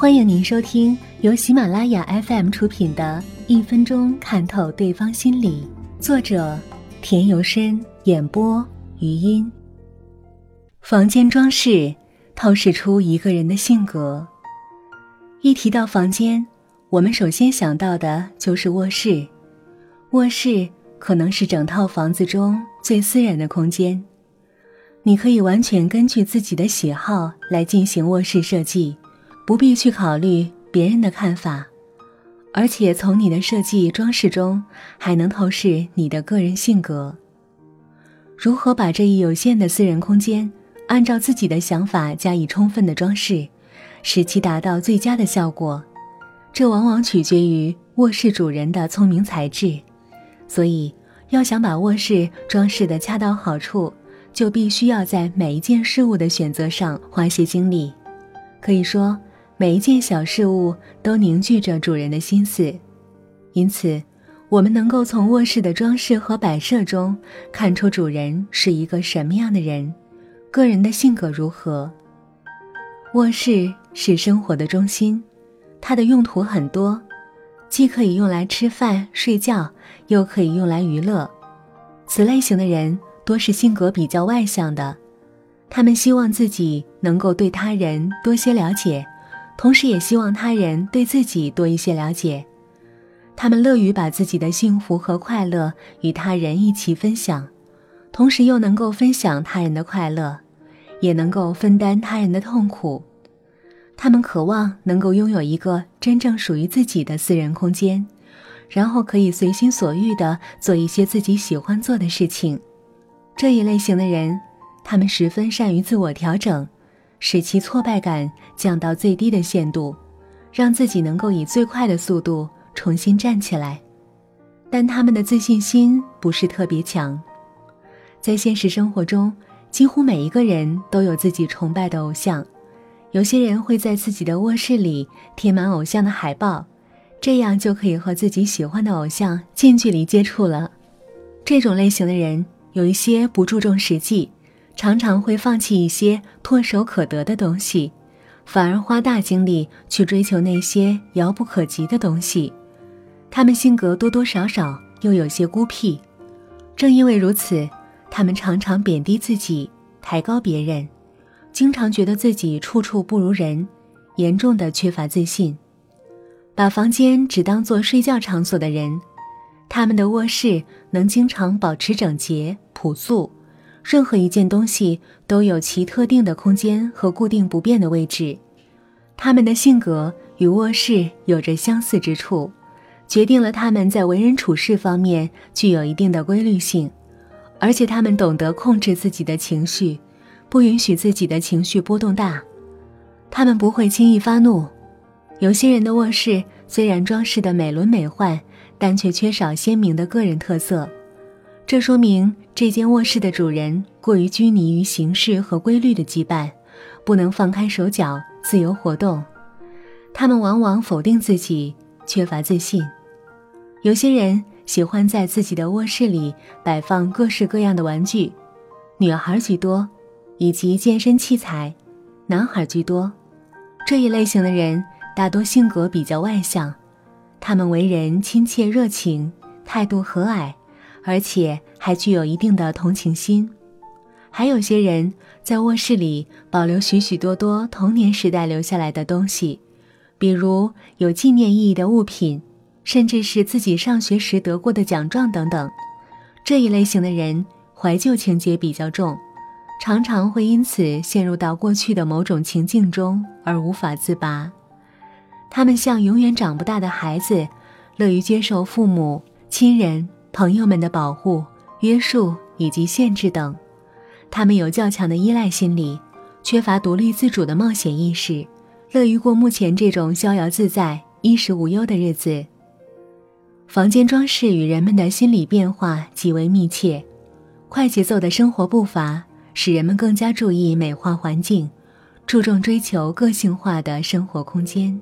欢迎您收听由喜马拉雅 FM 出品的《一分钟看透对方心理》，作者田由深，演播余音。房间装饰透视出一个人的性格。一提到房间，我们首先想到的就是卧室。卧室可能是整套房子中最私人的空间，你可以完全根据自己的喜好来进行卧室设计。不必去考虑别人的看法，而且从你的设计装饰中还能透视你的个人性格。如何把这一有限的私人空间按照自己的想法加以充分的装饰，使其达到最佳的效果，这往往取决于卧室主人的聪明才智。所以，要想把卧室装饰的恰到好处，就必须要在每一件事物的选择上花些精力。可以说。每一件小事物都凝聚着主人的心思，因此，我们能够从卧室的装饰和摆设中看出主人是一个什么样的人，个人的性格如何。卧室是生活的中心，它的用途很多，既可以用来吃饭睡觉，又可以用来娱乐。此类型的人多是性格比较外向的，他们希望自己能够对他人多些了解。同时也希望他人对自己多一些了解，他们乐于把自己的幸福和快乐与他人一起分享，同时又能够分享他人的快乐，也能够分担他人的痛苦。他们渴望能够拥有一个真正属于自己的私人空间，然后可以随心所欲地做一些自己喜欢做的事情。这一类型的人，他们十分善于自我调整。使其挫败感降到最低的限度，让自己能够以最快的速度重新站起来。但他们的自信心不是特别强。在现实生活中，几乎每一个人都有自己崇拜的偶像。有些人会在自己的卧室里贴满偶像的海报，这样就可以和自己喜欢的偶像近距离接触了。这种类型的人有一些不注重实际。常常会放弃一些唾手可得的东西，反而花大精力去追求那些遥不可及的东西。他们性格多多少少又有些孤僻，正因为如此，他们常常贬低自己，抬高别人，经常觉得自己处处不如人，严重的缺乏自信。把房间只当做睡觉场所的人，他们的卧室能经常保持整洁朴素。任何一件东西都有其特定的空间和固定不变的位置，他们的性格与卧室有着相似之处，决定了他们在为人处事方面具有一定的规律性，而且他们懂得控制自己的情绪，不允许自己的情绪波动大，他们不会轻易发怒。有些人的卧室虽然装饰的美轮美奂，但却缺少鲜明的个人特色。这说明这间卧室的主人过于拘泥于形式和规律的羁绊，不能放开手脚自由活动。他们往往否定自己，缺乏自信。有些人喜欢在自己的卧室里摆放各式各样的玩具，女孩居多，以及健身器材，男孩居多。这一类型的人大多性格比较外向，他们为人亲切热情，态度和蔼。而且还具有一定的同情心，还有些人在卧室里保留许许多多童年时代留下来的东西，比如有纪念意义的物品，甚至是自己上学时得过的奖状等等。这一类型的人怀旧情节比较重，常常会因此陷入到过去的某种情境中而无法自拔。他们像永远长不大的孩子，乐于接受父母亲人。朋友们的保护、约束以及限制等，他们有较强的依赖心理，缺乏独立自主的冒险意识，乐于过目前这种逍遥自在、衣食无忧的日子。房间装饰与人们的心理变化极为密切，快节奏的生活步伐使人们更加注意美化环境，注重追求个性化的生活空间。